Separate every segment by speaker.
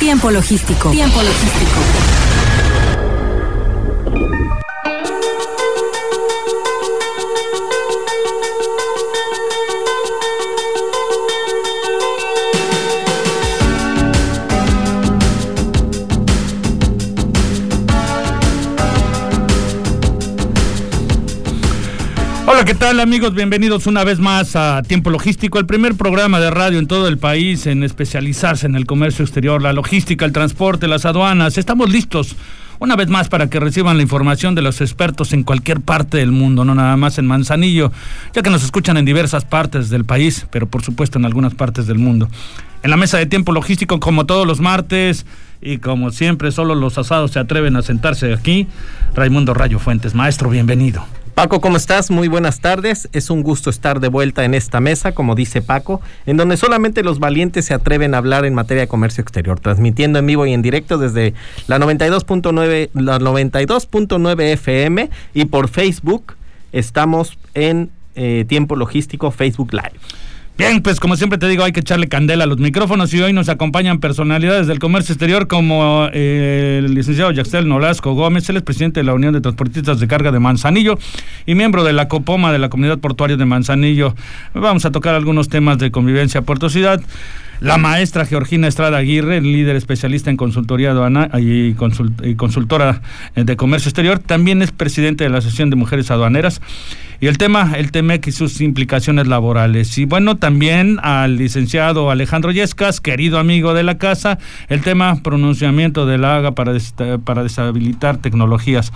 Speaker 1: Tiempo logístico. Tiempo logístico.
Speaker 2: Hola, ¿qué tal amigos? Bienvenidos una vez más a Tiempo Logístico, el primer programa de radio en todo el país en especializarse en el comercio exterior, la logística, el transporte, las aduanas. Estamos listos una vez más para que reciban la información de los expertos en cualquier parte del mundo, no nada más en Manzanillo, ya que nos escuchan en diversas partes del país, pero por supuesto en algunas partes del mundo. En la mesa de Tiempo Logístico, como todos los martes, y como siempre, solo los asados se atreven a sentarse aquí. Raimundo Rayo Fuentes, maestro, bienvenido.
Speaker 3: Paco, ¿cómo estás? Muy buenas tardes. Es un gusto estar de vuelta en esta mesa, como dice Paco, en donde solamente los valientes se atreven a hablar en materia de comercio exterior, transmitiendo en vivo y en directo desde la 92.9 la 92.9 FM y por Facebook estamos en eh, Tiempo Logístico Facebook Live.
Speaker 2: Bien, pues como siempre te digo, hay que echarle candela a los micrófonos y hoy nos acompañan personalidades del comercio exterior como eh, el licenciado Yaxtel Nolasco Gómez, él es presidente de la Unión de Transportistas de Carga de Manzanillo y miembro de la COPOMA de la Comunidad Portuaria de Manzanillo. Vamos a tocar algunos temas de convivencia Puerto Ciudad. La maestra Georgina Estrada Aguirre, líder especialista en consultoría aduana y, consultora de comercio exterior, también es presidente de la Asociación de Mujeres Aduaneras. Y el tema, el TEMEC y sus implicaciones laborales. Y bueno, también al licenciado Alejandro Yescas, querido amigo de la casa, el tema pronunciamiento de la AGA para, para deshabilitar tecnologías.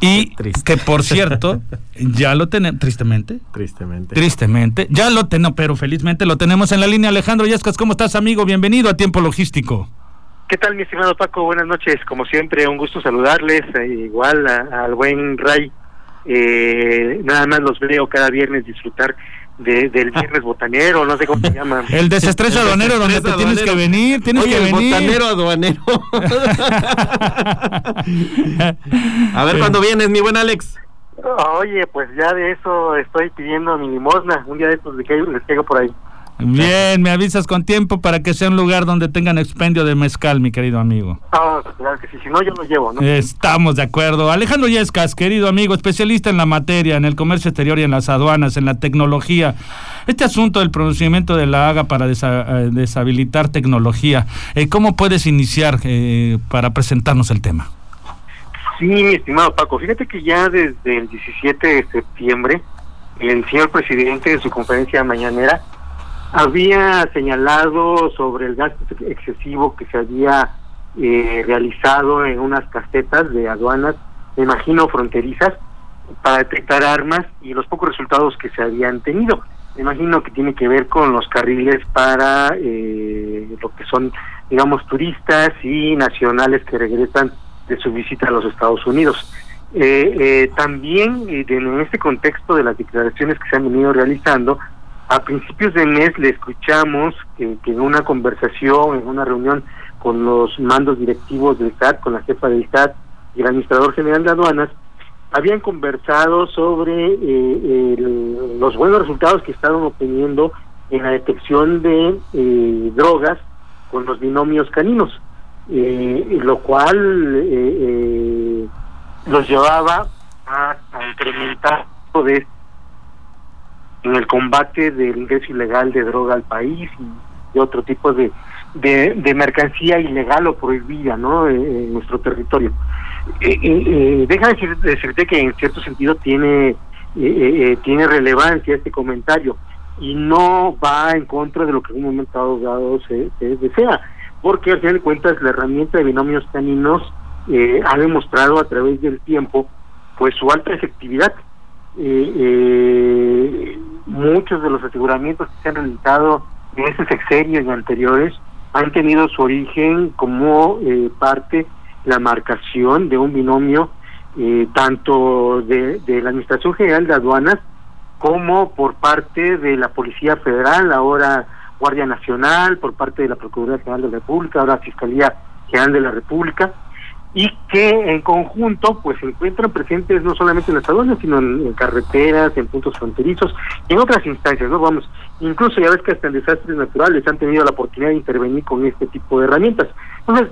Speaker 2: Y que por cierto, ya lo tenemos, tristemente.
Speaker 3: Tristemente.
Speaker 2: Tristemente. Ya lo tenemos, pero felizmente lo tenemos en la línea. Alejandro Yescas, ¿cómo estás, amigo? Bienvenido a Tiempo Logístico.
Speaker 4: ¿Qué tal, mi estimado Paco? Buenas noches. Como siempre, un gusto saludarles. Eh, igual al buen Ray. Eh, nada más los veo cada viernes disfrutar de, del viernes botanero, no sé cómo se llama.
Speaker 2: El desestrés aduanero donde te tienes que venir, tienes que venir.
Speaker 3: botanero aduanero. A ver cuándo vienes, mi buen Alex.
Speaker 4: Oye, pues ya de eso estoy pidiendo mi limosna. Un día de estos les caigo por ahí.
Speaker 2: Bien, me avisas con tiempo para que sea un lugar donde tengan expendio de mezcal, mi querido amigo.
Speaker 4: Ah, claro que sí, si no yo lo llevo, ¿no?
Speaker 2: Estamos de acuerdo. Alejandro Yescas, querido amigo, especialista en la materia, en el comercio exterior y en las aduanas, en la tecnología. Este asunto del pronunciamiento de la AGA para eh, deshabilitar tecnología, eh, ¿cómo puedes iniciar eh, para presentarnos el tema?
Speaker 4: Sí, mi estimado Paco, fíjate que ya desde el 17 de septiembre, el señor presidente de su conferencia mañanera había señalado sobre el gasto excesivo que se había eh, realizado en unas casetas de aduanas, me imagino fronterizas, para detectar armas y los pocos resultados que se habían tenido. Me imagino que tiene que ver con los carriles para eh, lo que son, digamos, turistas y nacionales que regresan de su visita a los Estados Unidos. Eh, también en este contexto de las declaraciones que se han venido realizando, a principios de mes le escuchamos que, en una conversación, en una reunión con los mandos directivos del SAT, con la jefa del SAT y el administrador general de aduanas, habían conversado sobre eh, los buenos resultados que estaban obteniendo en la detección de eh, drogas con los binomios caninos, eh, lo cual los llevaba a, a incrementar de en el combate del ingreso ilegal de droga al país y de otro tipo de, de, mercancía ilegal o prohibida ¿no? Eh, en nuestro territorio. Eh, eh, deja de decirte que en cierto sentido tiene, tiene relevancia este comentario y no va en contra de lo que en un momento dado se, desea, porque al final de cuentas la herramienta de binomios caninos ha demostrado a través del tiempo pues su alta efectividad. Eh, muchos de los aseguramientos que se han realizado en este sexenio y anteriores han tenido su origen como eh, parte la marcación de un binomio eh, tanto de, la Administración General de Aduanas como por parte de la Policía Federal, ahora Guardia Nacional, por parte de la Procuraduría General de la República, ahora Fiscalía General de la República, y que en conjunto pues se encuentran presentes no solamente en las aduanas, sino en, carreteras, en puntos fronterizos en otras instancias, ¿no? Vamos, incluso ya ves que hasta en desastres naturales han tenido la oportunidad de intervenir con este tipo de herramientas. Entonces,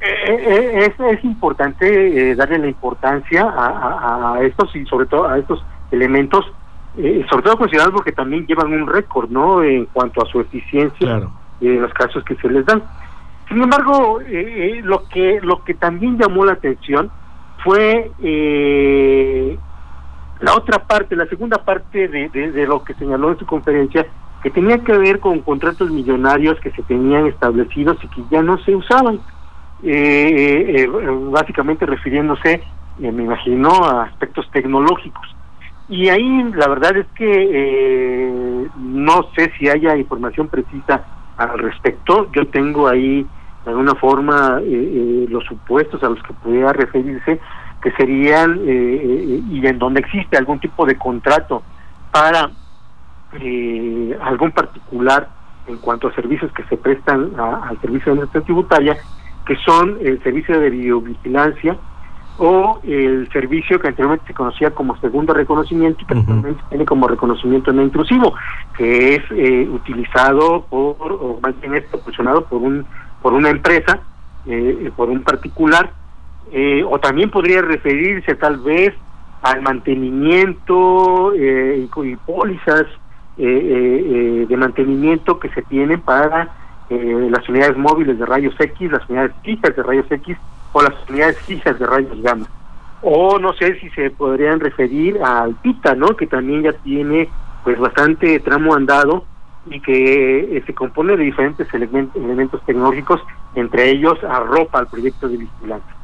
Speaker 4: eh, eh, es, es importante eh, darle la importancia a, a, estos y sobre todo a estos elementos, sobre todo considerados porque también llevan un récord, ¿no? En cuanto a su eficiencia en los casos que se les dan. Sin embargo, lo que lo que también llamó la atención fue la otra parte, la segunda parte de, de lo que señaló en su conferencia, que tenía que ver con contratos millonarios que se tenían establecidos y que ya no se usaban. Eh, eh, básicamente refiriéndose, eh, me imagino, a aspectos tecnológicos. Y ahí la verdad es que no sé si haya información precisa al respecto. Yo tengo ahí de alguna forma los supuestos a los que pudiera referirse, que serían, y en donde existe algún tipo de contrato para algún particular en cuanto a servicios que se prestan al servicio de nuestra tributaria, que son el servicio de videovigilancia o el servicio que anteriormente se conocía como segundo reconocimiento y que actualmente tiene como reconocimiento no intrusivo, que es eh, utilizado por, o más bien es proporcionado por un por una empresa, eh, por un particular, eh, o también podría referirse tal vez al mantenimiento y, y, pólizas de mantenimiento que se tienen para eh, las unidades móviles de rayos X, las unidades fijas de rayos X o las unidades fijas de rayos gamma. O no sé si se podrían referir al PITA, ¿no? Que también ya tiene pues bastante tramo andado y que eh, se compone de diferentes elementos tecnológicos, entre ellos arropa al proyecto de vigilancia.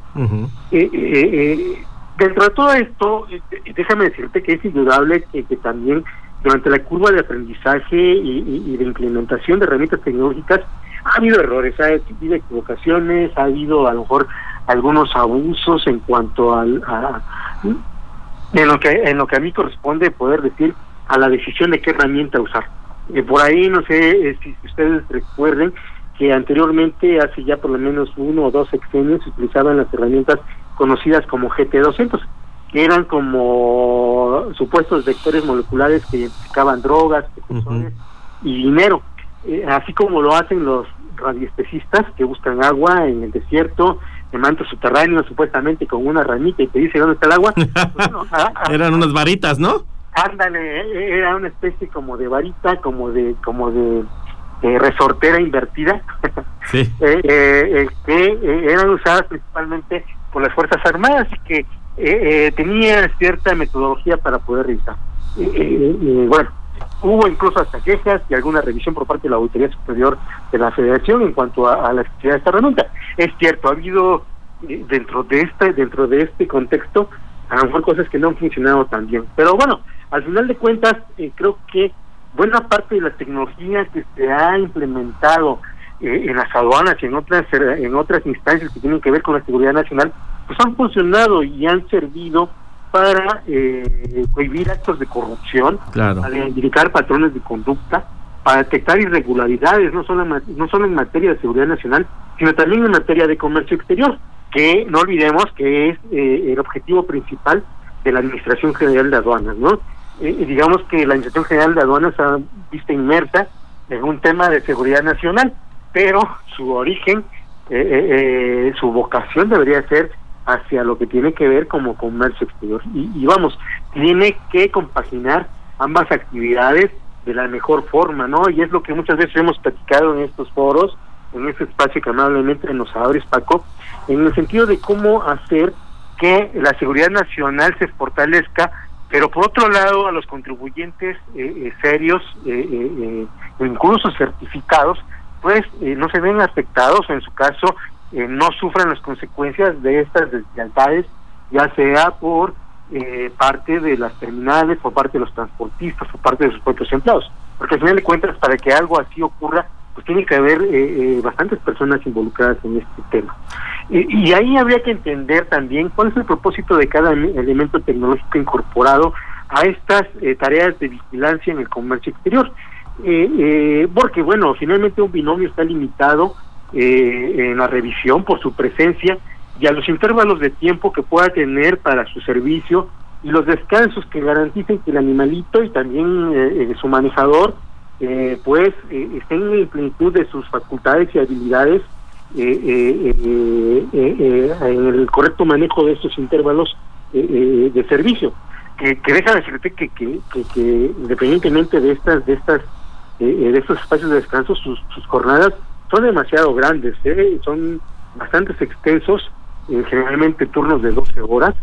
Speaker 4: Eh, dentro de todo esto, déjame decirte que es indudable que, que también durante la curva de aprendizaje y, de implementación de herramientas tecnológicas ha habido errores, ha habido equivocaciones, ha habido a lo mejor algunos abusos en cuanto al a, en lo que en lo que a mí corresponde poder decir a la decisión de qué herramienta usar. Eh, por ahí no sé eh, si ustedes recuerden que anteriormente hace ya por lo menos uno o dos sexenios se utilizaban las herramientas conocidas como GT200 que eran como supuestos vectores moleculares que identificaban drogas, y dinero, eh, así como lo hacen los radiespecistas que buscan agua en el desierto, en mantos subterráneos, supuestamente con una ranita y te dice dónde está el agua.
Speaker 3: eran unas varitas, ¿no?
Speaker 4: Ándale, e-, era una especie como de varita, como de como de, resortera invertida, sí. Eh, eh, que eran usadas principalmente por las Fuerzas Armadas y que eh, eh, tenía cierta metodología para poder revisar. Eh, bueno, hubo incluso hasta quejas y alguna revisión por parte de la Auditoría Superior de la Federación en cuanto a, la efectividad de esta herramienta. Es cierto, ha habido dentro de este dentro de este contexto a lo mejor cosas que no han funcionado tan bien. Pero bueno, al final de cuentas creo que buena parte de la tecnología que se ha implementado en las aduanas y en otras en otras instancias que tienen que ver con la seguridad nacional pues han funcionado y han servido para eh, prohibir actos de corrupción, para identificar patrones de conducta, para detectar irregularidades, no solo, en, no solo en materia de seguridad nacional, sino también en materia de comercio exterior, que no olvidemos que es eh, el objetivo principal de la Administración General de Aduanas, ¿no? Eh, digamos que la Administración General de Aduanas ha visto inmersa en un tema de seguridad nacional, pero su origen, eh, su vocación debería ser hacia lo que tiene que ver como comercio exterior. Y, vamos, tiene que compaginar ambas actividades de la mejor forma, ¿no? Y es lo que muchas veces hemos platicado en estos foros, en este espacio que amablemente nos abres, Paco, en el sentido de cómo hacer que la seguridad nacional se fortalezca, pero por otro lado a los contribuyentes eh, eh, serios, eh, incluso certificados, pues no se ven afectados, en su caso, eh, no sufran las consecuencias de estas deslealtades, ya sea por eh, parte de las terminales, por parte de los transportistas, por parte de sus propios empleados. Porque al final de cuentas, para que algo así ocurra, pues tiene que haber eh, bastantes personas involucradas en este tema. y ahí habría que entender también cuál es el propósito de cada elemento tecnológico incorporado a estas tareas de vigilancia en el comercio exterior. porque, bueno, finalmente un binomio está limitado eh, en la revisión por su presencia y a los intervalos de tiempo que pueda tener para su servicio y los descansos que garanticen que el animalito y también eh, su manejador eh, pues eh, estén en plenitud de sus facultades y habilidades eh, en el correcto manejo de estos intervalos de servicio. Que, que deja decirte que, que, que, independientemente de estas de estas de estos espacios de descanso sus, sus jornadas son demasiado grandes son bastante extensos generalmente turnos de 12 horas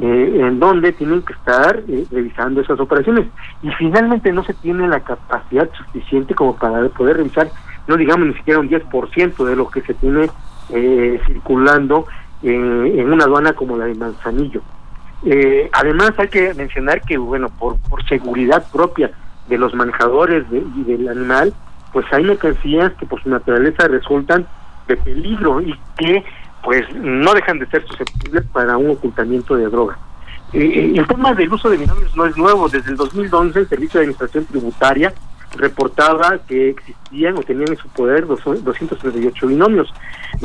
Speaker 4: eh, en donde tienen que estar eh, revisando esas operaciones. Y finalmente no se tiene la capacidad suficiente como para poder revisar, no digamos ni siquiera un 10% de lo que se tiene eh, circulando en una aduana como la de Manzanillo. además hay que mencionar que, bueno, por, por seguridad propia de los manejadores y del animal, pues hay mercancías que por su naturaleza resultan de peligro y que pues no dejan de ser susceptibles para un ocultamiento de droga. Eh, el tema del uso de binomios no es nuevo. Desde el 2011 el Servicio de Administración Tributaria reportaba que existían o tenían en su poder 238 binomios.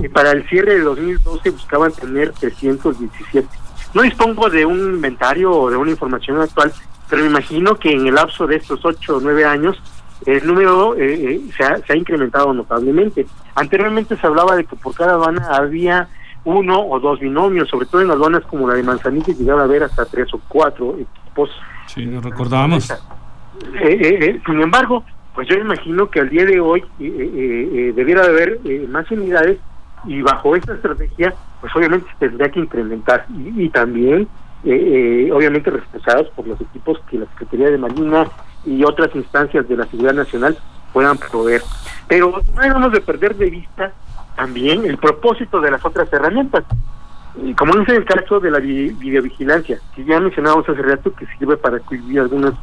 Speaker 4: Eh, para el cierre de 2012 buscaban tener 317. No dispongo de un inventario o de una información actual, pero me imagino que en el lapso de estos 8 o 9 años el número eh, se, ha, se ha incrementado notablemente. Anteriormente se hablaba de que por cada aduana había uno o dos binomios, sobre todo en aduanas como la de Manzanillo, llegaba a haber hasta tres o cuatro equipos.
Speaker 2: Sí, lo recordábamos. Eh,
Speaker 4: eh, eh, sin embargo, pues yo imagino que al día de hoy debiera de haber más unidades y bajo esta estrategia, pues obviamente se tendría que incrementar y, también, obviamente, reforzados por los equipos que la Secretaría de Marina y otras instancias de la seguridad nacional puedan proveer. Pero no debemos de perder de vista también el propósito de las otras herramientas. Como dice el caso de la videovigilancia, que ya mencionábamos hace rato que sirve para cubrir algunas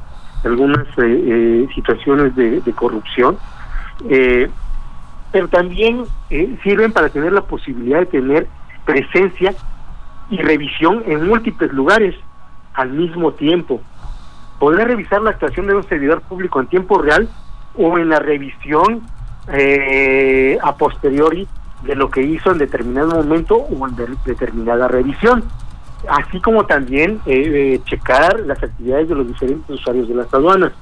Speaker 4: algunas eh, eh, situaciones de, corrupción, eh, pero también sirven para tener la posibilidad de tener presencia y revisión en múltiples lugares al mismo tiempo. Poder revisar la actuación de un servidor público en tiempo real o en la revisión eh, a posteriori de lo que hizo en determinado momento o en determinada revisión, así como también eh, eh, checar las actividades de los diferentes usuarios de las aduanas.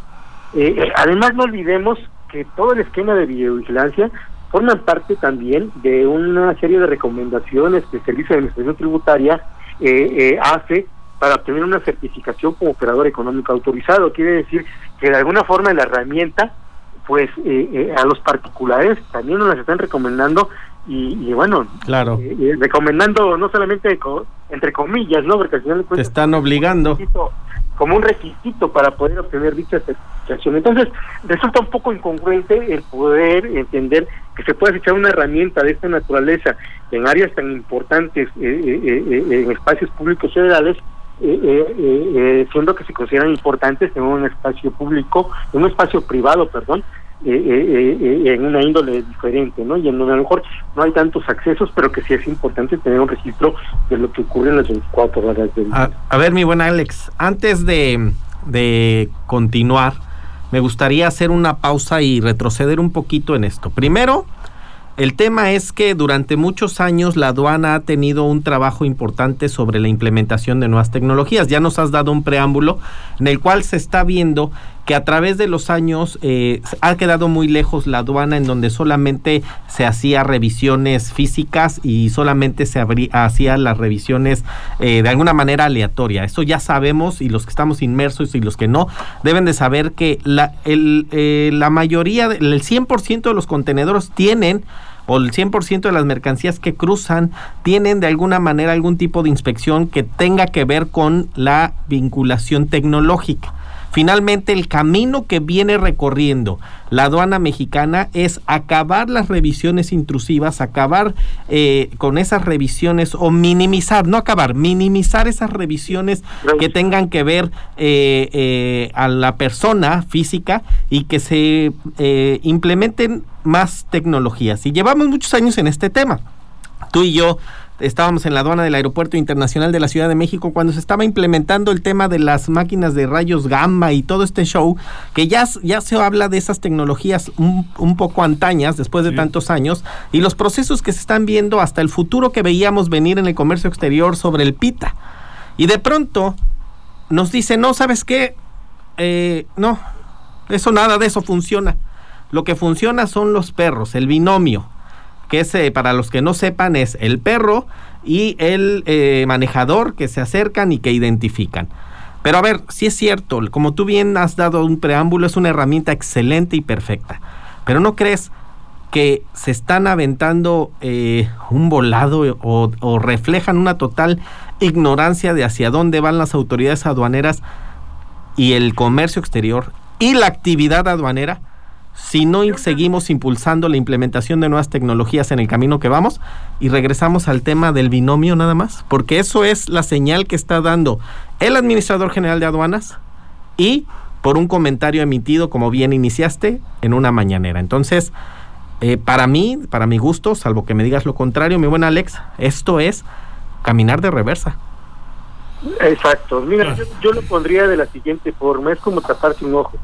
Speaker 4: Eh, además, no olvidemos que todo el esquema de videovigilancia forma parte también de una serie de recomendaciones que el Servicio de Administración Tributaria hace para obtener una certificación como operador económico autorizado. Quiere decir que de alguna forma la herramienta pues a los particulares también nos las están recomendando y, bueno,
Speaker 3: claro.
Speaker 4: Eh, recomendando no solamente entre comillas, ¿no? Porque al final
Speaker 3: Te están obligando.
Speaker 4: como un requisito para poder obtener dicha certificación. Entonces, resulta un poco incongruente el poder entender que se puede echar una herramienta de esta naturaleza en áreas tan importantes, eh, eh, en espacios públicos federales, siendo que se consideran importantes en un espacio público, en un espacio privado, perdón, eh, eh, eh, en una índole diferente, ¿no? Y en donde a lo mejor no hay tantos accesos, pero que sí es importante tener un registro de lo que ocurre en las 24 horas del
Speaker 3: día. A, ver, mi buen Alex, antes de, de continuar, me gustaría hacer una pausa y retroceder un poquito en esto. Primero, el tema es que durante muchos años la aduana ha tenido un trabajo importante sobre la implementación de nuevas tecnologías. Ya nos has dado un preámbulo en el cual se está viendo que a través de los años eh, ha quedado muy lejos la aduana en donde solamente se hacía revisiones físicas y solamente se hacían las revisiones eh, de alguna manera aleatoria. Eso ya sabemos y los que estamos inmersos y los que no deben de saber que la, el, eh, la mayoría, el 100% de los contenedores tienen o el 100% de las mercancías que cruzan tienen de alguna manera algún tipo de inspección que tenga que ver con la vinculación tecnológica. Finalmente, el camino que viene recorriendo la aduana mexicana es acabar las revisiones intrusivas, acabar eh, con esas revisiones o minimizar, no acabar, minimizar esas revisiones que tengan que ver eh, eh, a la persona física y que se implementen más tecnologías. Y llevamos muchos años en este tema. Tú y yo estábamos en la aduana del Aeropuerto Internacional de la Ciudad de México cuando se estaba implementando el tema de las máquinas de rayos gamma y todo este show, que ya, ya se habla de esas tecnologías un, poco antañas después de tantos años y los procesos que se están viendo hasta el futuro que veíamos venir en el comercio exterior sobre el PITA. Y de pronto nos dice, no, ¿sabes qué? Eh, no, eso nada de eso funciona. Lo que funciona son los perros, el binomio que es, eh, para los que no sepan, es el perro y el eh, manejador que se acercan y que identifican. Pero a ver, si es cierto, como tú bien has dado un preámbulo, es una herramienta excelente y perfecta. Pero ¿no crees que se están aventando eh, un volado o reflejan una total ignorancia de hacia dónde van las autoridades aduaneras y el comercio exterior y la actividad aduanera? Si no seguimos impulsando la implementación de nuevas tecnologías en el camino que vamos y regresamos al tema del binomio nada más, porque eso es la señal que está dando el administrador general de aduanas y por un comentario emitido, como bien iniciaste, en una mañanera. Entonces, eh, para mí, para mi gusto, salvo que me digas lo contrario, mi buen Alex, esto es caminar de reversa.
Speaker 4: Exacto. Mira, yo, yo, lo pondría de la siguiente forma, es como taparse un ojo.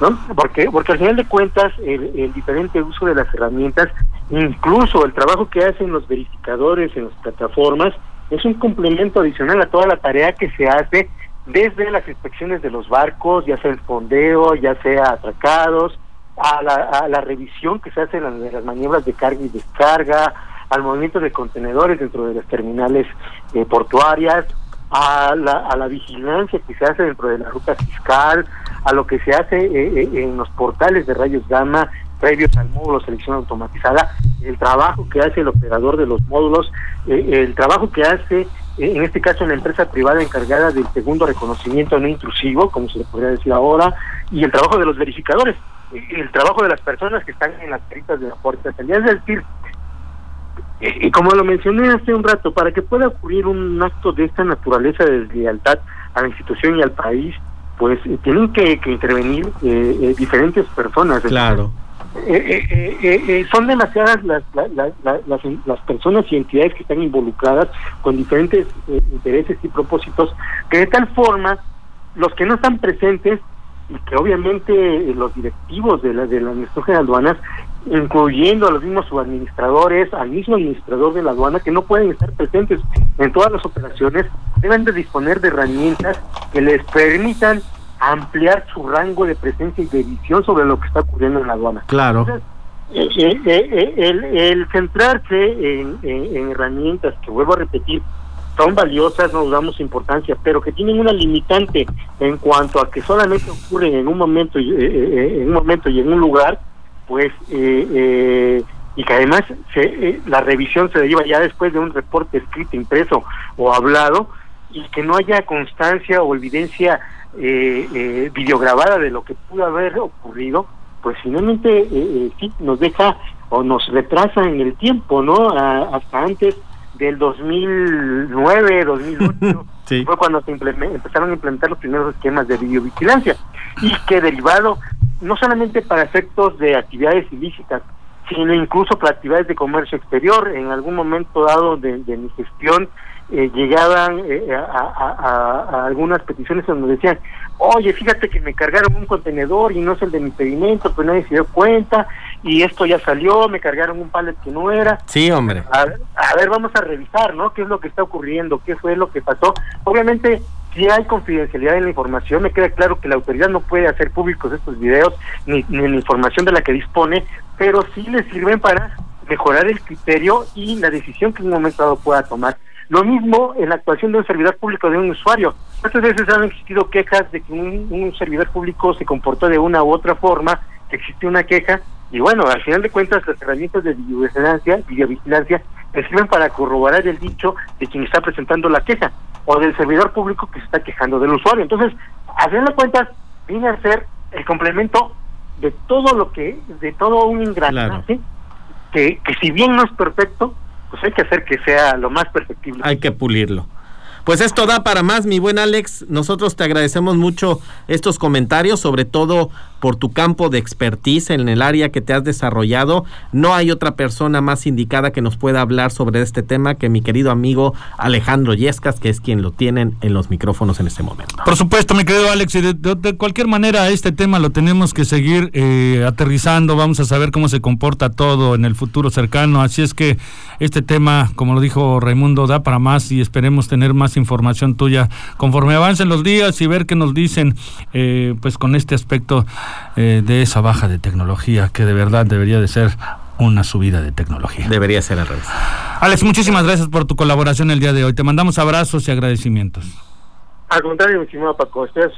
Speaker 4: ¿No? Porque, porque al final de cuentas el, diferente uso de las herramientas, incluso el trabajo que hacen los verificadores en las plataformas, es un complemento adicional a toda la tarea que se hace desde las inspecciones de los barcos, ya sea el fondeo, ya sea atracados, a la, a la revisión que se hace en las, maniobras de carga y descarga, al movimiento de contenedores dentro de las terminales eh, portuarias, a la, a la vigilancia que se hace dentro de la ruta fiscal, a lo que se hace eh, eh, en los portales de rayos gamma previos al módulo selección automatizada, el trabajo que hace el operador de los módulos, eh, el trabajo que hace, en este caso, la empresa privada encargada del segundo reconocimiento no intrusivo, como se le podría decir ahora, y el trabajo de los verificadores, el trabajo de las personas que están en las caritas de la puerta. Es decir, y como lo mencioné hace un rato, para que pueda ocurrir un acto de esta naturaleza de deslealtad a la institución y al país, pues eh, tienen que, intervenir eh, eh, diferentes personas.
Speaker 3: Claro.
Speaker 4: son demasiadas las, las, las, personas y entidades que están involucradas con diferentes intereses y propósitos, que de tal forma los que no están presentes y que obviamente los directivos de la de la administración de aduanas incluyendo a los mismos subadministradores, al mismo administrador de la aduana, que no pueden estar presentes en todas las operaciones, deben de disponer de herramientas que les permitan ampliar su rango de presencia y de visión sobre lo que está ocurriendo en la aduana.
Speaker 3: Claro.
Speaker 4: Eh, eh, eh, el, el, centrarse en, en, herramientas que, vuelvo a repetir, son valiosas, no damos importancia, pero que tienen una limitante en cuanto a que solamente ocurren en un momento, en un momento y en un lugar, pues eh, eh, y que además se, eh, la revisión se deriva ya después de un reporte escrito, impreso o hablado y que no haya constancia o evidencia eh, videograbada de lo que pudo haber ocurrido, pues finalmente sí nos deja o nos retrasa en el tiempo, ¿no? hasta antes del 2009, 2008, fue cuando se empezaron a implementar los primeros esquemas de videovigilancia. Y que derivado no solamente para efectos de actividades ilícitas, sino incluso para actividades de comercio exterior. En algún momento dado de, mi gestión eh, llegaban eh, a, algunas peticiones donde decían, oye, fíjate que me cargaron un contenedor y no es el de mi pedimento, pues nadie se dio cuenta y esto ya salió, me cargaron un palet que no era.
Speaker 3: Sí, hombre.
Speaker 4: A, a ver, vamos a revisar, ¿no? ¿Qué es lo que está ocurriendo? ¿Qué fue lo que pasó? Obviamente si hay confidencialidad en la información, me queda claro que la autoridad no puede hacer públicos estos videos ni, ni la información de la que dispone, pero sí le sirven para mejorar el criterio y la decisión que en un momento dado pueda tomar. Lo mismo en la actuación de un servidor público de un usuario. Muchas veces han existido quejas de que un, servidor público se comportó de una u otra forma, que existe una queja, y bueno, al final de cuentas las herramientas de videovigilancia, videovigilancia sirven para corroborar el dicho de quien está presentando la queja o del servidor público que se está quejando del usuario. Entonces, a fin de cuentas, viene a ser el complemento de todo lo que, de todo un engranaje, que, que si bien no es perfecto, pues hay que hacer que sea lo más perfectible.
Speaker 3: Hay que pulirlo. Pues esto da para más, mi buen Alex. Nosotros te agradecemos mucho estos comentarios, sobre todo por tu campo de expertise en el área que te has desarrollado. No hay otra persona más indicada que nos pueda hablar sobre este tema que mi querido amigo Alejandro Yescas, que es quien lo tienen en los micrófonos en este momento.
Speaker 2: Por supuesto, mi querido Alex, y de, cualquier manera este tema lo tenemos que seguir eh, aterrizando. Vamos a saber cómo se comporta todo en el futuro cercano. Así es que este tema, como lo dijo Raimundo, da para más y esperemos tener más información tuya conforme avancen los días y ver qué nos dicen eh, pues con este aspecto eh, de esa baja de tecnología que de verdad debería de ser una subida de tecnología.
Speaker 3: Debería ser al revés.
Speaker 2: Alex, muchísimas gracias por tu colaboración el día de hoy. Te mandamos abrazos y agradecimientos.
Speaker 4: Al contrario, mi estimado Paco, estoy a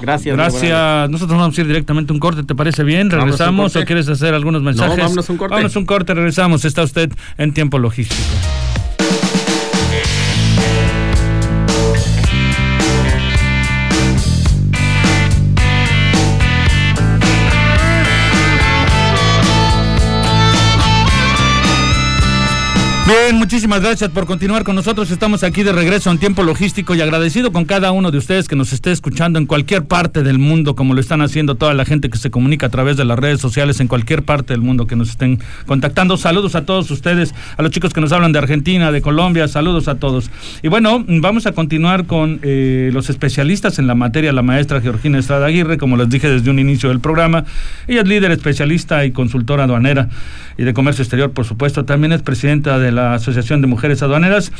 Speaker 2: Gracias. Gracias. Nosotros vamos a ir directamente a un corte, ¿te parece bien? ¿Regresamos o quieres hacer algunos mensajes? No,
Speaker 3: vámonos un corte.
Speaker 2: Vámonos un corte, regresamos. Está usted en tiempo logístico. Bien, muchísimas gracias por continuar con nosotros. Estamos aquí de regreso en tiempo logístico y agradecido con cada uno de ustedes que nos esté escuchando en cualquier parte del mundo, como lo están haciendo toda la gente que se comunica a través de las redes sociales en cualquier parte del mundo que nos estén contactando. Saludos a todos ustedes, a los chicos que nos hablan de Argentina, de Colombia, saludos a todos. Y bueno, vamos a continuar con eh, los especialistas en la materia, la maestra Georgina Estrada Aguirre, como les dije desde un inicio del programa. Ella es líder especialista y consultora aduanera y de comercio exterior, por supuesto. También es presidenta de la Asociación de Mujeres Aduaneras.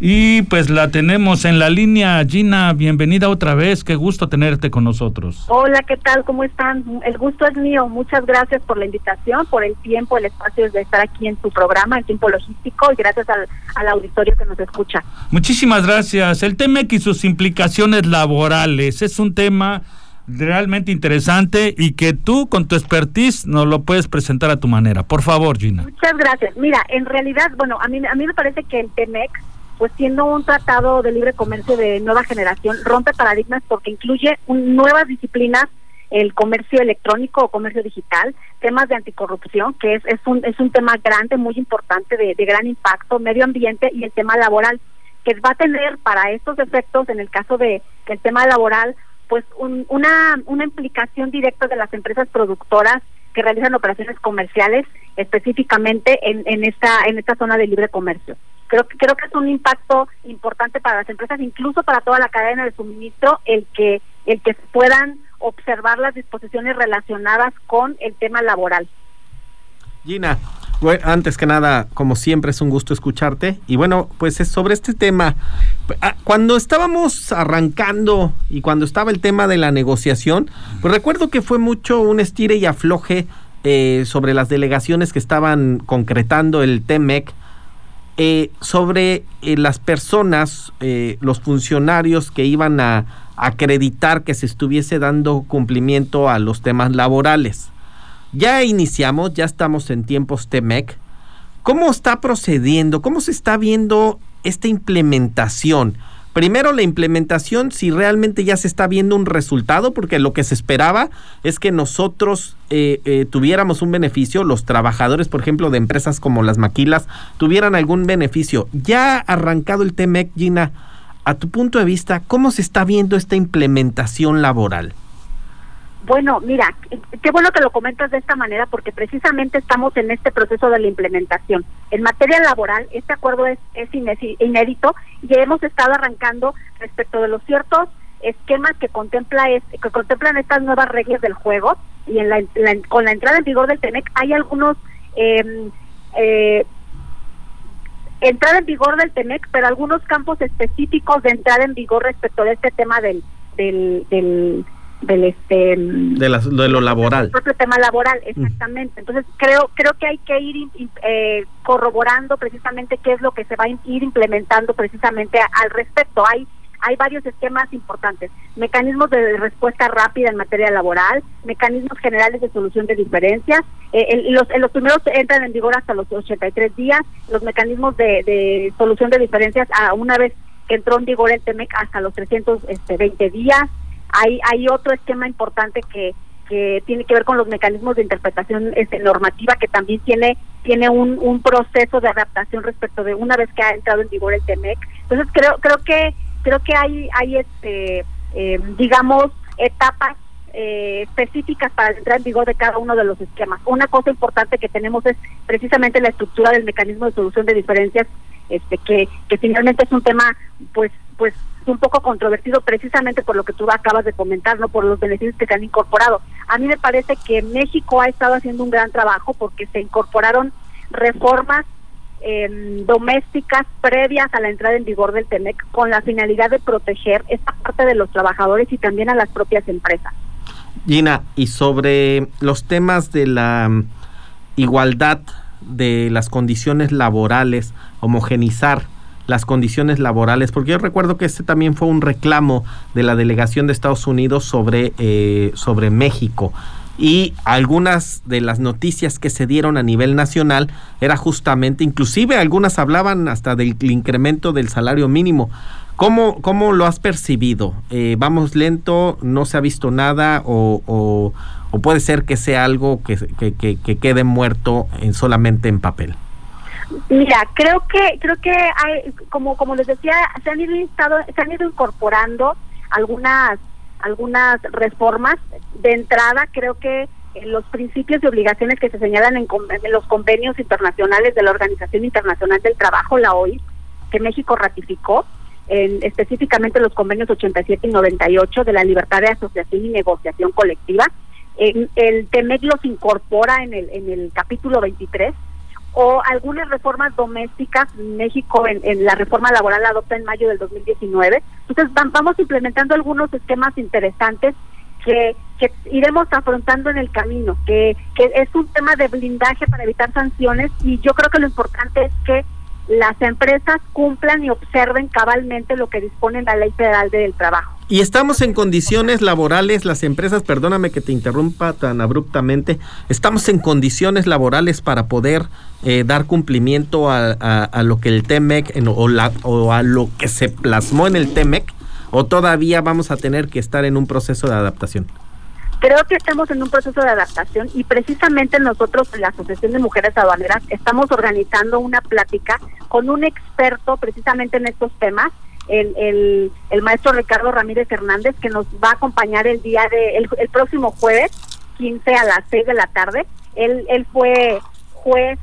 Speaker 2: Y pues la tenemos en la línea. Gina, bienvenida otra vez. Qué gusto tenerte con nosotros.
Speaker 5: Hola, ¿qué tal? ¿Cómo están? El gusto es mío. Muchas gracias por la invitación, por el tiempo, el espacio de estar aquí en su programa, el tiempo logístico, y gracias al, al auditorio que nos escucha.
Speaker 2: Muchísimas gracias. El TEMEC y sus implicaciones laborales es un tema realmente interesante y que tú con tu expertise nos lo puedes presentar a tu manera. Por favor, Gina.
Speaker 5: Muchas gracias. Mira, en realidad, bueno, a mí, a mí me parece que el TEMEC, pues siendo un tratado de libre comercio de nueva generación, rompe paradigmas porque incluye nuevas disciplinas el comercio electrónico o comercio digital, temas de anticorrupción, que es, es, un, es un tema grande, muy importante, de gran impacto, medio ambiente y el tema laboral, que va a tener para estos efectos, en el caso de que el tema laboral, pues una, una implicación directa de las empresas productoras que realizan operaciones comerciales específicamente en, en esta en esta zona de libre comercio. Creo que creo que es un impacto importante para las empresas, incluso para toda la cadena de suministro, el que el que puedan observar las disposiciones relacionadas con el tema laboral.
Speaker 3: Gina, bueno, antes que nada, como siempre, es un gusto escucharte. Y bueno, pues es sobre este tema. Ah, cuando estábamos arrancando y cuando estaba el tema de la negociación, pues recuerdo que fue mucho un estire y afloje eh, sobre las delegaciones que estaban concretando el TEMEC, eh, sobre eh, las personas, los funcionarios que iban a acreditar que se estuviese dando cumplimiento a los temas laborales. Ya iniciamos, ya estamos en tiempos TEMEC. ¿Cómo está procediendo? ¿Cómo se está viendo esta implementación? Primero la implementación, si realmente ya se está viendo un resultado, porque lo que se esperaba es que nosotros eh, eh, tuviéramos un beneficio, los trabajadores, por ejemplo, de empresas como las maquilas, tuvieran algún beneficio. Ya arrancado el TEMEC, Gina, a tu punto de vista, ¿cómo se está viendo esta implementación laboral?
Speaker 5: Bueno, mira, qué bueno que lo comentas de esta manera porque precisamente estamos en este proceso de la implementación. En materia laboral, este acuerdo es, es inédito y hemos estado arrancando respecto de los ciertos esquemas que contempla que contemplan estas nuevas reglas del juego y en la, con la entrada en vigor del TENEC hay algunos eh, eh, entrada en vigor del TENEC, pero algunos campos específicos de entrada en vigor respecto de este tema del, del del este
Speaker 3: de, lo laboral.
Speaker 5: el propio tema laboral exactamente. Entonces creo creo que hay que ir eh, corroborando precisamente qué es lo que se va a ir implementando precisamente al respecto. Hay hay varios esquemas importantes. Mecanismos de respuesta rápida en materia laboral mecanismos generales de solución de diferencias. Eh, los, los primeros entran en vigor hasta los 83 días. Los mecanismos de, de solución de diferencias a una vez que entró en vigor el TEMEC hasta los 320 este, días hay, hay otro esquema importante que, que tiene que ver con los mecanismos de interpretación este, normativa que también tiene tiene un, un proceso de adaptación respecto de una vez que ha entrado en vigor el TEMEC. Entonces creo creo que creo que hay, hay este, eh, digamos, etapas eh, específicas para entrar en vigor de cada uno de los esquemas. Una cosa importante que tenemos es precisamente la estructura del mecanismo de solución de diferencias, este que, que finalmente es un tema pues pues un poco controvertido precisamente por lo que tú acabas de comentar, no por los beneficios que se han incorporado. A mí me parece que México ha estado haciendo un gran trabajo porque se incorporaron reformas eh, domésticas previas a la entrada en vigor del TEMEC con la finalidad de proteger esta parte de los trabajadores y también a las propias empresas.
Speaker 3: Gina, y sobre los temas de la mm, igualdad de las condiciones laborales, homogenizar las condiciones laborales, porque yo recuerdo que este también fue un reclamo de la delegación de Estados Unidos sobre, eh, sobre México. Y algunas de las noticias que se dieron a nivel nacional era justamente, inclusive algunas hablaban hasta del incremento del salario mínimo. ¿Cómo, cómo lo has percibido? Eh, ¿Vamos lento? ¿No se ha visto nada? ¿O, o, puede ser que sea algo que, que, que, quede muerto en, solamente en papel?
Speaker 5: Mira, creo que creo que hay, como como les decía, se han ido se han ido incorporando algunas algunas reformas. De entrada, creo que los principios y obligaciones que se señalan en, en, los convenios internacionales de la Organización Internacional del Trabajo, la OIT, que México ratificó, en, específicamente los convenios 87 y 98 de la libertad de asociación y negociación colectiva. el TEMEC los incorpora en el, en el capítulo 23 o algunas reformas domésticas. México en, en, la reforma laboral la adopta en mayo del 2019. Entonces vamos implementando algunos esquemas interesantes que, que iremos afrontando en el camino, que, que es un tema de blindaje para evitar sanciones y yo creo que lo importante es que las empresas cumplan y observen cabalmente lo que dispone la Ley Federal del Trabajo.
Speaker 3: Y estamos en condiciones laborales, las empresas, perdóname que te interrumpa tan abruptamente, estamos en condiciones laborales para poder eh, dar cumplimiento a, lo que el TEMEC o, o a lo que se plasmó en el TEMEC, o todavía vamos a tener que estar en un proceso de adaptación.
Speaker 5: Creo que estamos en un proceso de adaptación y precisamente nosotros la Asociación de Mujeres Aduaneras estamos organizando una plática con un experto precisamente en estos temas, el, el, el maestro Ricardo Ramírez Hernández, que nos va a acompañar el día de el, el próximo jueves 15 a las 6 de la tarde. Él, él fue juez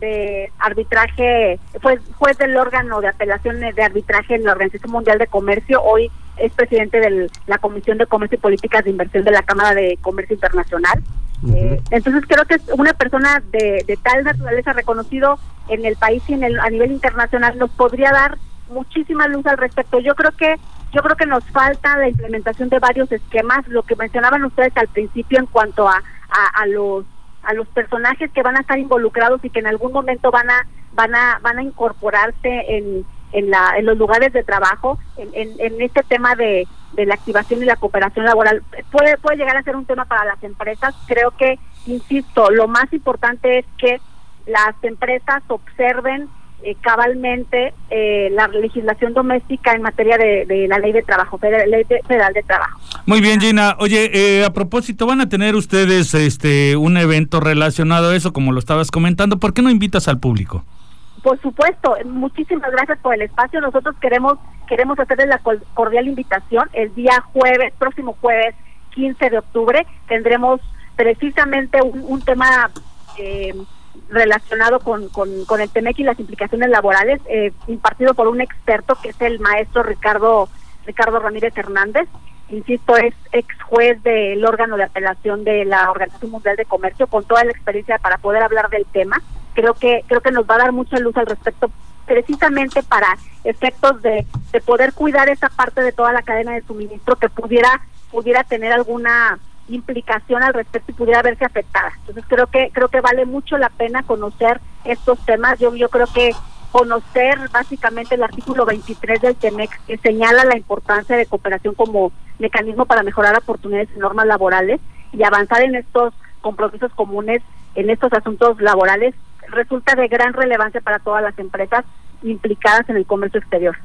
Speaker 5: de arbitraje, fue juez del órgano de apelación de arbitraje en la Organización Mundial de Comercio, hoy es presidente de la Comisión de Comercio y Políticas de Inversión de la Cámara de Comercio Internacional. eh, entonces creo que es una persona de, de, tal naturaleza reconocido en el país y en el, a nivel internacional nos podría dar muchísima luz al respecto. Yo creo que yo creo que nos falta la implementación de varios esquemas, lo que mencionaban ustedes al principio en cuanto a, a, a los a los personajes que van a estar involucrados y que en algún momento van a van a van a incorporarse en en, la, en los lugares de trabajo, en, en, en este tema de, la activación y la cooperación laboral. Puede, puede llegar a ser un tema para las empresas. Creo que, insisto, lo más importante es que las empresas observen eh, cabalmente eh, la legislación doméstica en materia de, de la ley de trabajo, federal, ley de, federal de trabajo.
Speaker 2: Muy bien, Gina. Oye, eh, a propósito, van a tener ustedes este un evento relacionado a eso, como lo estabas comentando. ¿Por qué no invitas al público?
Speaker 5: Por supuesto, muchísimas gracias por el espacio. Nosotros queremos queremos hacerles la cordial invitación. El día jueves, próximo jueves 15 de octubre, tendremos precisamente un, tema eh, relacionado con, con, con, el TEMEC y las implicaciones laborales, eh, impartido por un experto que es el maestro Ricardo Ricardo Ramírez Hernández. Insisto, es ex juez del órgano de apelación de la Organización Mundial de Comercio, con toda la experiencia para poder hablar del tema creo que creo que nos va a dar mucha luz al respecto precisamente para efectos de, de poder cuidar esa parte de toda la cadena de suministro que pudiera pudiera tener alguna implicación al respecto y pudiera verse afectada. Entonces creo que creo que vale mucho la pena conocer estos temas. Yo yo creo que conocer básicamente el artículo 23 del TEMEX que señala la importancia de cooperación como mecanismo para mejorar oportunidades y normas laborales y avanzar en estos compromisos comunes en estos asuntos laborales resulta de gran relevancia para todas las empresas implicadas en el comercio exterior.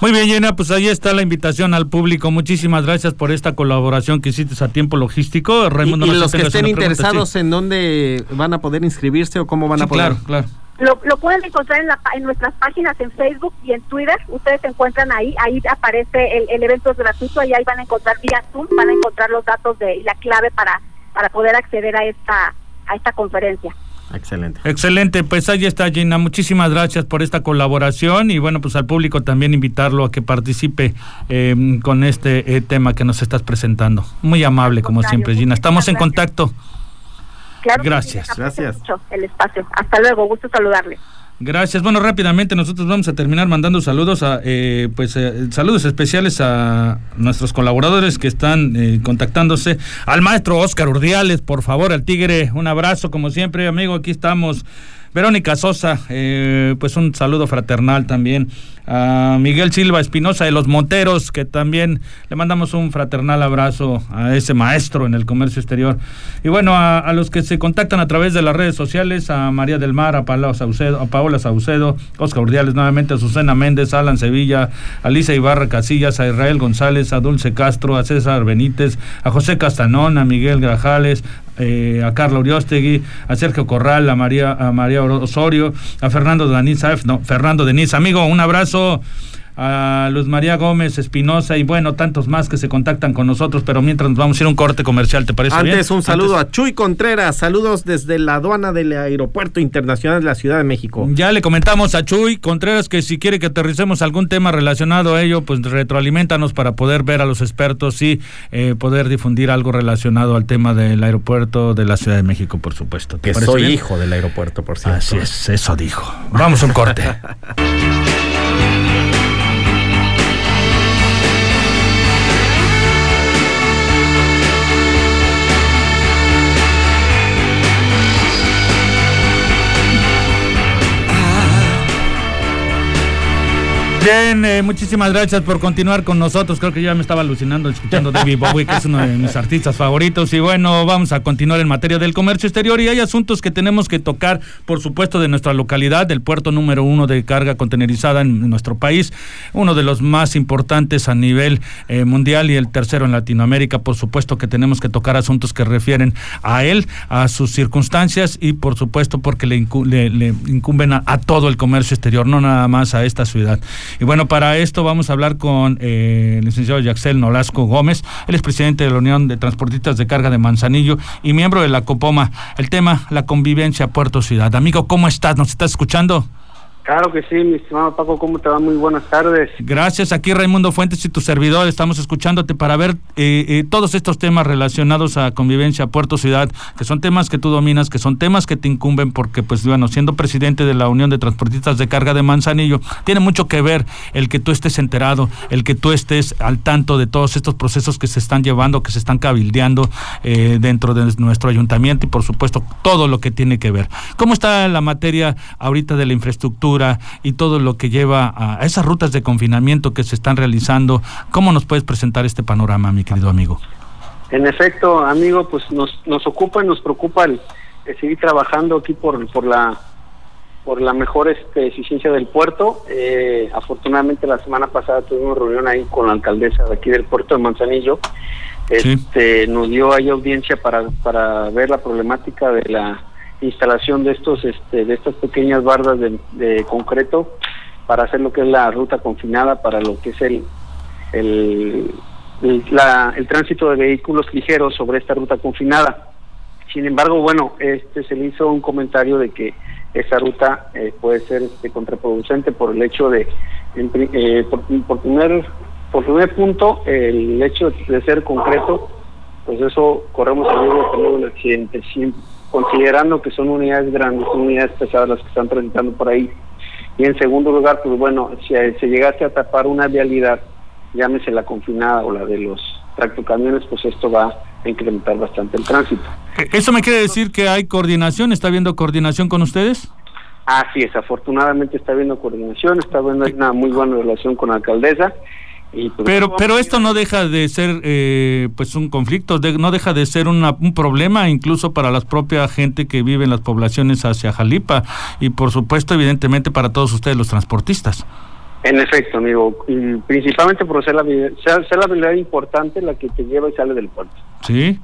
Speaker 2: Muy bien, Llena, pues ahí está la invitación al público. Muchísimas gracias por esta colaboración que hiciste a tiempo logístico.
Speaker 3: Raimundo, y, y los que estén interesados, sí. ¿en dónde van a poder inscribirse o cómo van
Speaker 2: sí,
Speaker 3: a poder?
Speaker 2: Claro, claro.
Speaker 5: Lo, lo pueden encontrar en, la, en nuestras páginas en Facebook y en Twitter. Ustedes se encuentran ahí, ahí aparece el, el evento es gratuito y ahí van a encontrar vía Zoom, van a encontrar los datos de y la clave para para poder acceder a esta a esta conferencia.
Speaker 3: Excelente.
Speaker 2: Excelente, pues ahí está Gina, muchísimas gracias por esta colaboración y bueno, pues al público también invitarlo a que participe eh, con este eh, tema que nos estás presentando. Muy amable como siempre Gina, estamos en contacto.
Speaker 5: Claro
Speaker 2: Gracias.
Speaker 3: Gracias.
Speaker 5: mucho el espacio. Hasta luego, gusto saludarles.
Speaker 2: Gracias. Bueno, rápidamente nosotros vamos a terminar mandando saludos a, eh, pues, eh, saludos especiales a nuestros colaboradores que están eh, contactándose. Al maestro Oscar Urdiales, por favor, al Tigre, un abrazo como siempre, amigo. Aquí estamos. Verónica Sosa, eh, pues un saludo fraternal también. A Miguel Silva Espinosa de los Monteros, que también le mandamos un fraternal abrazo a ese maestro en el comercio exterior. Y bueno, a, los que se contactan a través de las redes sociales, a María del Mar, a Paola Saucedo, a Paola Saucedo, Oscar Urdiales nuevamente, a Susana Méndez, Alan Sevilla, a Lisa Ibarra Casillas, a Israel González, a Dulce Castro, a César Benítez, a José Castanón, a Miguel Grajales, eh, a Carla Uriostegui, a Sergio Corral, a María, a María Osorio, a Fernando Denis, no, Fernando Denis, amigo, un abrazo a Luz María Gómez Espinosa y bueno, tantos más que se contactan con nosotros, pero mientras nos vamos a ir a un corte comercial, ¿te parece bien?
Speaker 3: Antes un saludo
Speaker 2: Antes-
Speaker 3: a Chuy Contreras, saludos desde la aduana del Aeropuerto Internacional de la Ciudad de México.
Speaker 2: Ya le comentamos a Chuy Contreras que si quiere que aterricemos algún tema relacionado a ello, pues retroalimentanos para poder ver a los expertos y eh, poder difundir algo relacionado al tema del aeropuerto de la Ciudad de México, por supuesto. ¿Te
Speaker 3: Que soy
Speaker 2: bien?
Speaker 3: hijo del aeropuerto, por cierto.
Speaker 2: Así es, eso dijo. Vamos a un corte. Bien, eh, muchísimas gracias por continuar con nosotros. Creo que ya me estaba alucinando escuchando David Bowie, que es uno de mis artistas favoritos. Y bueno, vamos a continuar en materia del comercio exterior. Y hay asuntos que tenemos que tocar, por supuesto, de nuestra localidad, del puerto número uno de carga contenerizada en nuestro país, uno de los más importantes a nivel eh, mundial y el tercero en Latinoamérica. Por supuesto que tenemos que tocar asuntos que refieren a él, a sus circunstancias y, por supuesto, porque le, incu- le- le incumben a, a todo el comercio exterior, no nada más a esta ciudad. Y bueno, para esto vamos a hablar con eh, el licenciado Yaxel Nolasco Gómez, él es presidente de la Unión de Transportistas de Carga de Manzanillo y miembro de la Copoma. El tema, la convivencia Puerto Ciudad. Amigo, ¿cómo estás? ¿Nos estás escuchando?
Speaker 6: Claro que sí, mi estimado Paco, ¿cómo te va? Muy buenas tardes.
Speaker 2: Gracias, aquí Raimundo Fuentes y tu servidor, estamos escuchándote para ver eh, eh, todos estos temas relacionados a convivencia Puerto Ciudad, que son temas que tú dominas, que son temas que te incumben, porque pues bueno, siendo presidente de la Unión de Transportistas de Carga de Manzanillo, tiene mucho que ver el que tú estés enterado, el que tú estés al tanto de todos estos procesos que se están llevando, que se están cabildeando eh, dentro de nuestro ayuntamiento y por supuesto todo lo que tiene que ver. ¿Cómo está la materia ahorita de la infraestructura y todo lo que lleva a esas rutas de confinamiento que se están realizando? ¿Cómo nos puedes presentar este panorama, mi querido amigo?
Speaker 6: En efecto, amigo, pues nos, nos ocupa y nos preocupa el, el seguir trabajando aquí por, por la por la mejor este, eficiencia del puerto. Eh, afortunadamente la semana pasada tuvimos reunión ahí con la alcaldesa de aquí del puerto de Manzanillo.
Speaker 2: Sí.
Speaker 6: Este, Nos dio ahí audiencia para, para ver la problemática de la instalación de estos este, de estas pequeñas bardas de, de concreto para hacer lo que es la ruta confinada para lo que es el el, el, la- el tránsito de vehículos ligeros sobre esta ruta confinada. Sin embargo, bueno, este se le hizo un comentario de que esa ruta eh, puede ser este, contraproducente por el hecho de, eh, por, por primer por primer punto, el hecho de ser concreto, pues eso corremos el riesgo de tener un accidente, sin- considerando que son unidades grandes, son unidades pesadas las que están transitando por ahí. Y en segundo lugar, pues bueno, si eh, se llegase a tapar una vialidad, llámese la confinada o la de los tractocamiones, pues esto va a incrementar bastante el tránsito.
Speaker 2: Eh, ¿Eso me quiere decir que hay coordinación? ¿Está habiendo coordinación con ustedes?
Speaker 6: Así es, afortunadamente está habiendo coordinación, está habiendo una muy buena relación con la alcaldesa. Pues,
Speaker 2: Pero, pero esto no deja de ser eh, pues un conflicto, de- no deja de ser una- un problema incluso para la propia gente que vive en las poblaciones hacia Jalipa y por supuesto evidentemente para todos ustedes los transportistas.
Speaker 6: En efecto, amigo, y principalmente por ser la, ser, ser la habilidad importante la que te lleva y sale del puerto.
Speaker 2: ¿Sí?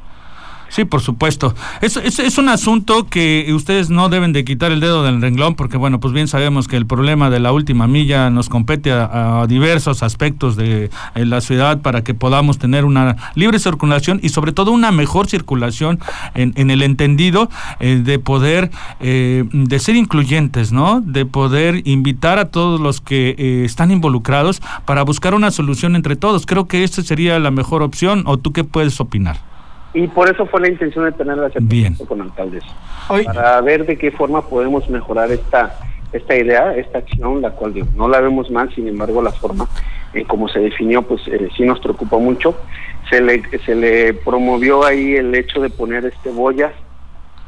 Speaker 2: Sí, por supuesto. Es, es, es, un asunto que ustedes no deben de quitar el dedo del renglón porque, bueno, pues bien sabemos que el problema de la última milla nos compete a, diversos aspectos de la ciudad para que podamos tener una libre circulación y sobre todo una mejor circulación en, en el entendido eh, de poder, eh, de ser incluyentes, ¿no? De poder invitar a todos los que eh, están involucrados para buscar una solución entre todos. Creo que esta sería la mejor opción o tú qué puedes opinar.
Speaker 6: Y por eso fue la intención de tener la acercamiento con alcaldes, para ver de qué forma podemos mejorar esta esta idea, esta acción, la cual no la vemos mal, sin embargo la forma en cómo se definió, pues eh, sí nos preocupa mucho. Se le, se le promovió ahí el hecho de poner este boyas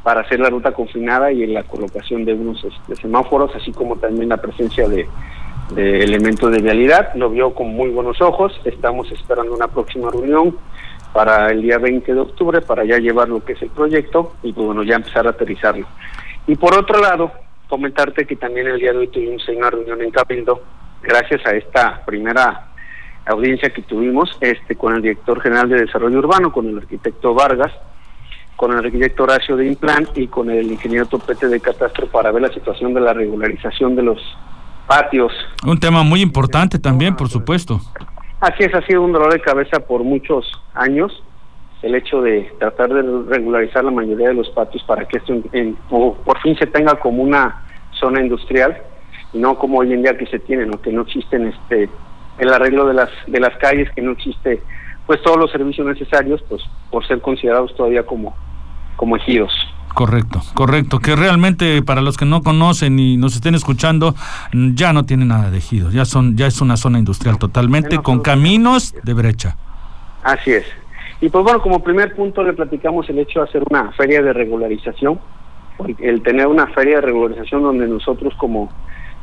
Speaker 6: para hacer la ruta confinada y la colocación de unos este, semáforos, así como también la presencia de, de elementos de vialidad. Lo vio con muy buenos ojos. Estamos esperando una próxima reunión para el día 20 de octubre para ya llevar lo que es el proyecto y pues, bueno, ya empezar a aterrizarlo. Y por otro lado, comentarte que también el día de hoy tuvimos una reunión en Cabildo, gracias a esta primera audiencia que tuvimos este con el director general de Desarrollo Urbano, con el arquitecto Vargas, con el arquitecto Horacio de Implant y con el ingeniero Topete de Catastro para ver la situación de la regularización de los patios.
Speaker 2: Un tema muy importante también, por supuesto.
Speaker 6: Así es, ha sido un dolor de cabeza por muchos años el hecho de tratar de regularizar la mayoría de los patios para que esto por fin se tenga como una zona industrial y no como hoy en día que se tiene, ¿no? que no existen este el arreglo de las de las calles, que no existe pues todos los servicios necesarios pues por ser considerados todavía como como ejidos.
Speaker 2: Correcto, correcto. Que realmente para los que no conocen y nos estén escuchando, ya no tiene nada de ejido, ya son, ya es una zona industrial totalmente con caminos de brecha.
Speaker 6: Así es. Y pues bueno, como primer punto le platicamos el hecho de hacer una feria de regularización, el tener una feria de regularización donde nosotros como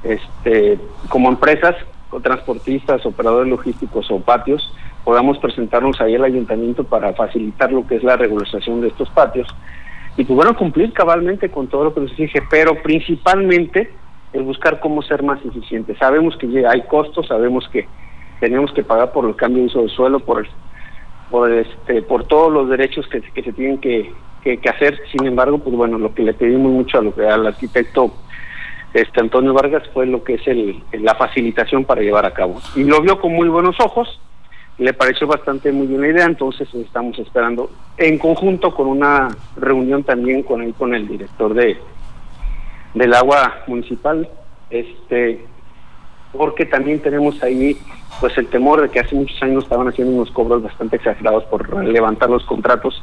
Speaker 6: este como empresas o transportistas, operadores logísticos o patios podamos presentarnos ahí al ayuntamiento para facilitar lo que es la regularización de estos patios y pues bueno, cumplir cabalmente con todo lo que nos exige, pero principalmente el buscar cómo ser más eficientes. Sabemos que hay costos, sabemos que tenemos que pagar por el cambio de uso del suelo, por por este, por todos los derechos que, se tienen que, que, hacer. Sin embargo, pues bueno, lo que le pedimos mucho a lo que al arquitecto este Antonio Vargas fue lo que es el, la facilitación para llevar a cabo. Y lo vio con muy buenos ojos le pareció bastante muy buena idea, entonces estamos esperando en conjunto con una reunión también con el, con el director de del agua municipal, este porque también tenemos ahí pues el temor de que hace muchos años estaban haciendo unos cobros bastante exagerados por levantar los contratos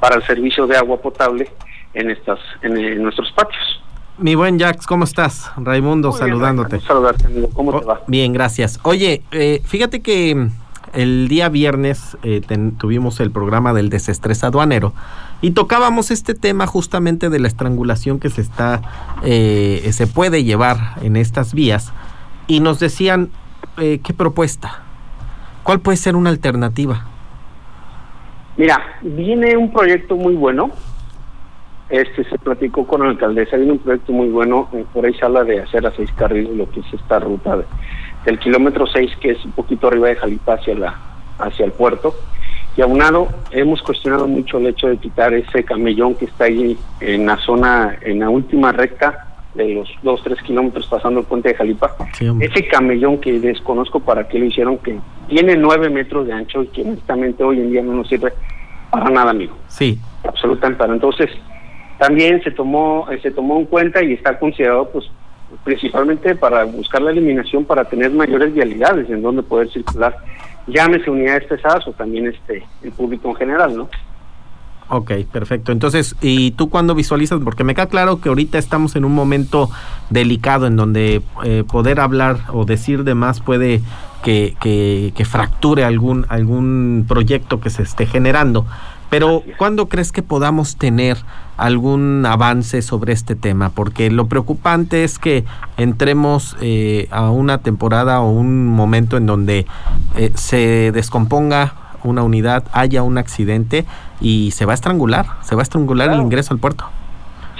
Speaker 6: para el servicio de agua potable en estas en, nuestros patios.
Speaker 3: Mi buen Jax, ¿cómo estás? Raimundo, saludándote.
Speaker 6: saludarte, amigo. ¿Cómo te va?
Speaker 3: Bien, gracias. Oye, eh, fíjate que el día viernes eh, tuvimos el programa del desestrés aduanero y tocábamos este tema justamente de la estrangulación que se está eh, se puede llevar en estas vías y nos decían eh, qué propuesta cuál puede ser una alternativa
Speaker 6: mira viene un proyecto muy bueno. Este se platicó con la alcaldesa viene un proyecto muy bueno por ahí se habla de hacer a seis carriles lo que es esta ruta de del kilómetro 6, que es un poquito arriba de Jalipa hacia, la, hacia el puerto. Y aunado, hemos cuestionado mucho el hecho de quitar ese camellón que está ahí en la zona, en la última recta de los 2, 3 kilómetros pasando el puente de Jalipa. ese camellón que desconozco para qué lo hicieron, que tiene 9 metros de ancho y que honestamente hoy en día no nos sirve para nada, amigo.
Speaker 3: Sí.
Speaker 6: Absolutamente para. Entonces, también se tomó, se tomó en cuenta y está considerado pues principalmente para buscar la eliminación para tener mayores vialidades en donde poder circular, llámese unidades pesadas o también este el público en general, ¿no?
Speaker 3: Ok, perfecto. Entonces, ¿y tú cuándo visualizas? Porque me queda claro que ahorita estamos en un momento delicado en donde eh, poder hablar o decir de más puede que, que, que fracture algún, algún proyecto que se esté generando. Pero ¿cuándo crees que podamos tener algún avance sobre este tema? Porque lo preocupante es que entremos eh, a una temporada o un momento en donde eh, se descomponga una unidad, haya un accidente y se va a estrangular, se va a estrangular el ingreso al puerto.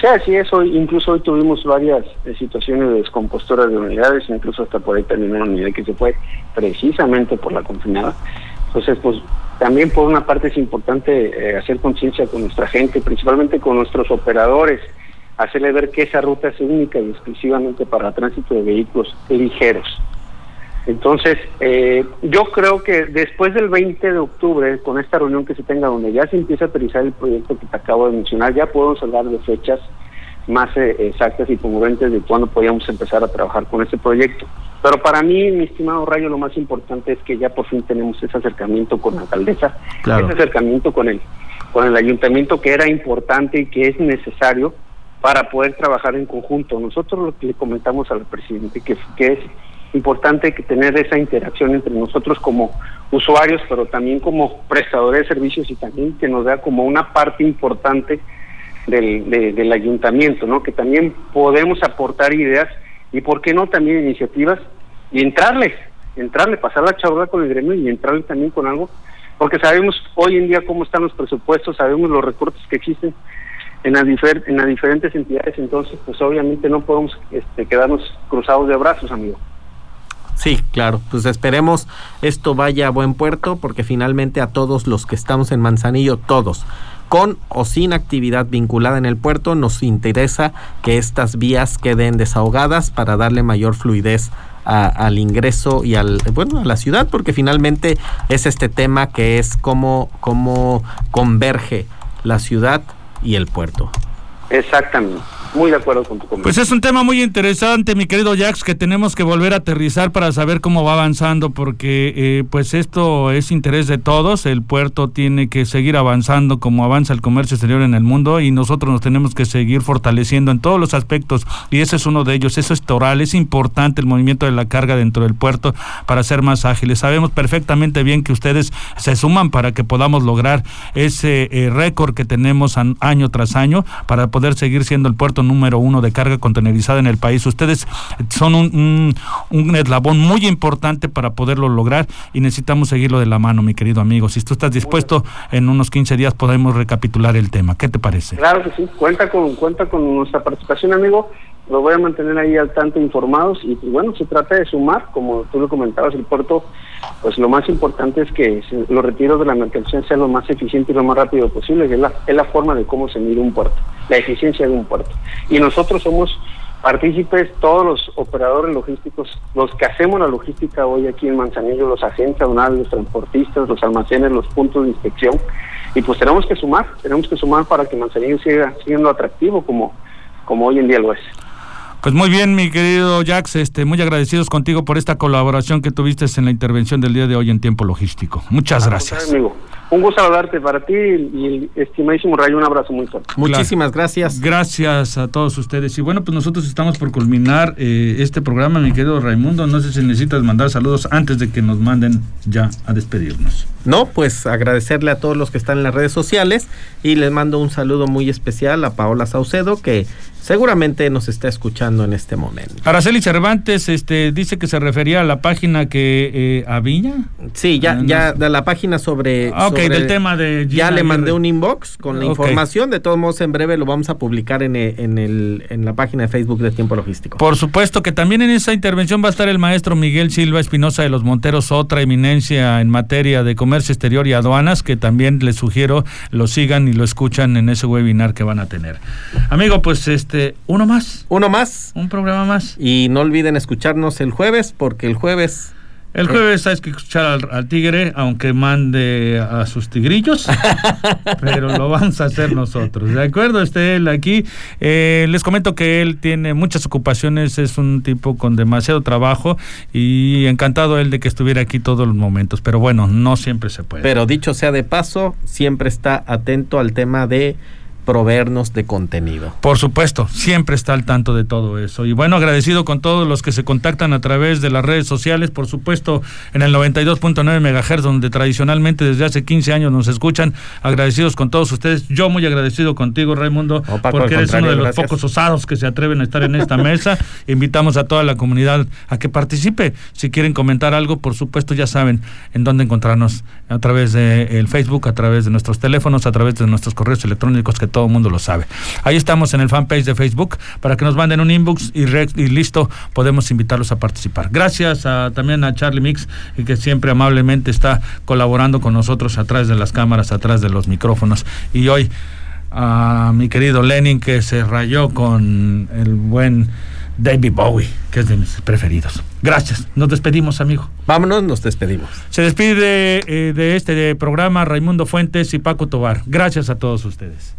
Speaker 6: Sí, así es. Hoy, incluso hoy tuvimos varias eh, situaciones de descomposturas de unidades, incluso hasta por ahí terminó una unidad que se fue precisamente por la confinada. Entonces, pues También por una parte es importante eh, hacer conciencia con nuestra gente, principalmente con nuestros operadores, hacerle ver que esa ruta es única y exclusivamente para tránsito de vehículos ligeros. Entonces, eh, yo creo que después del 20 de octubre, con esta reunión que se tenga donde ya se empieza a aterrizar el proyecto que te acabo de mencionar, ya podemos hablar de fechas más eh, exactas y congruentes de cuándo podíamos empezar a trabajar con este proyecto. Pero para mí, mi estimado Rayo, lo más importante es que ya por fin tenemos ese acercamiento con la alcaldesa, ese acercamiento con el, con el ayuntamiento que era importante y que es necesario para poder trabajar en conjunto. Nosotros lo que le comentamos al presidente, que, que es importante que tener esa interacción entre nosotros como usuarios, pero también como prestadores de servicios y también que nos da como una parte importante del, del ayuntamiento, ¿no? Que también podemos aportar ideas y, ¿por qué no, también iniciativas y entrarle, entrarle, pasar la charla con el gremio y entrarle también con algo, porque sabemos hoy en día cómo están los presupuestos, sabemos los recortes que existen en las, en las diferentes entidades, entonces, pues obviamente no podemos este, quedarnos cruzados de brazos, amigo.
Speaker 3: Sí, claro, pues esperemos esto vaya a buen puerto porque finalmente a todos los que estamos en Manzanillo, todos, con o sin actividad vinculada en el puerto, nos interesa que estas vías queden desahogadas para darle mayor fluidez al ingreso y al bueno a la ciudad porque finalmente es este tema que es cómo cómo converge la ciudad y el puerto.
Speaker 6: Exactamente muy de acuerdo con tu comentario.
Speaker 2: Pues es un tema muy interesante, mi querido Jax, que tenemos que volver a aterrizar para saber cómo va avanzando, porque eh, pues esto es interés de todos. El puerto tiene que seguir avanzando como avanza el comercio exterior en el mundo y nosotros nos tenemos que seguir fortaleciendo en todos los aspectos y ese es uno de ellos. Eso es toral, es importante el movimiento de la carga dentro del puerto para ser más ágiles. Sabemos perfectamente bien que ustedes se suman para que podamos lograr ese eh, récord que tenemos año tras año para poder seguir siendo el puerto número uno de carga contenerizada en el país. Ustedes son un, un, eslabón muy importante para poderlo lograr y necesitamos seguirlo de la mano, mi querido amigo. Si tú estás dispuesto, en unos 15 días podemos recapitular el tema. ¿Qué te parece?
Speaker 6: Claro que sí, cuenta con, cuenta con nuestra participación, amigo. Lo voy a mantener ahí al tanto informados y pues, bueno, se trata de sumar, como tú lo comentabas, el puerto, pues lo más importante es que los retiros de la mercancía sean lo más eficiente y lo más rápido posible, que es la, es la forma de cómo se mide un puerto, la eficiencia de un puerto. Y nosotros somos partícipes, todos los operadores logísticos, los que hacemos la logística hoy aquí en Manzanillo, los agentes aduanales, los transportistas, los almacenes, los puntos de inspección, y pues tenemos que sumar, tenemos que sumar para que Manzanillo siga siendo atractivo como, como hoy en día lo es.
Speaker 2: Pues muy bien, mi querido Jax, este, muy agradecidos contigo por esta colaboración que tuviste en la intervención del día de hoy en tiempo logístico. Muchas gracias.
Speaker 6: Amigo. Un gusto saludarte para ti y el estimadísimo Rayo, un abrazo muy fuerte.
Speaker 3: Muchísimas gracias.
Speaker 2: Gracias a todos ustedes. Y bueno, pues nosotros estamos por culminar eh, este programa, mi querido Raimundo. No sé si necesitas mandar saludos antes de que nos manden ya a despedirnos.
Speaker 3: No, pues agradecerle a todos los que están en las redes sociales y les mando un saludo muy especial a Paola Saucedo que seguramente nos está escuchando en este momento.
Speaker 2: Araceli Cervantes este, dice que se refería a la página que eh, a
Speaker 3: Sí, ya, ya de la página sobre,
Speaker 2: ah, del tema de
Speaker 3: ya le mandé un inbox con la información. De todos modos, en breve lo vamos a publicar en, en, el, en la página de Facebook de Tiempo Logístico.
Speaker 2: Por supuesto que también en esa intervención va a estar el maestro Miguel Silva Espinosa de los Monteros, otra eminencia en materia de comercio Exterior y Aduanas, que también les sugiero lo sigan y lo escuchan en ese webinar que van a tener. Amigo, pues este, uno más.
Speaker 3: Uno más.
Speaker 2: Un programa más.
Speaker 3: Y no olviden escucharnos el jueves, porque el jueves
Speaker 2: el jueves hay que escuchar al, tigre, aunque mande a sus tigrillos, pero lo vamos a hacer nosotros. ¿De acuerdo? Esté él aquí. Eh, les comento que él tiene muchas ocupaciones, es un tipo con demasiado trabajo y encantado él de que estuviera aquí todos los momentos. Pero bueno, no siempre se puede.
Speaker 3: Pero dicho sea de paso, siempre está atento al tema de proveernos de contenido.
Speaker 2: Por supuesto, siempre está al tanto de todo eso. Y bueno, agradecido con todos los que se contactan a través de las redes sociales, por supuesto, en el 92.9 MHz, donde tradicionalmente desde hace 15 años nos escuchan. Agradecidos con todos ustedes. Yo muy agradecido contigo, Raimundo, porque eres uno de los pocos osados que se atreven a estar en esta mesa. Invitamos a toda la comunidad a que participe. Si quieren comentar algo, por supuesto, ya saben en dónde encontrarnos a través del Facebook, a través de nuestros teléfonos, a través de nuestros correos electrónicos que todo el mundo lo sabe. Ahí estamos en el fanpage de Facebook para que nos manden un inbox y, y listo, podemos invitarlos a participar. Gracias también a Charlie Mix, que siempre amablemente está colaborando con nosotros atrás de las cámaras, atrás de los micrófonos. Y hoy a mi querido Lenin, que se rayó con el buen David Bowie, que es de mis preferidos. Gracias. Nos despedimos, amigo.
Speaker 3: Vámonos, nos despedimos.
Speaker 2: Se despide eh, de este programa Raimundo Fuentes y Paco Tobar. Gracias a todos ustedes.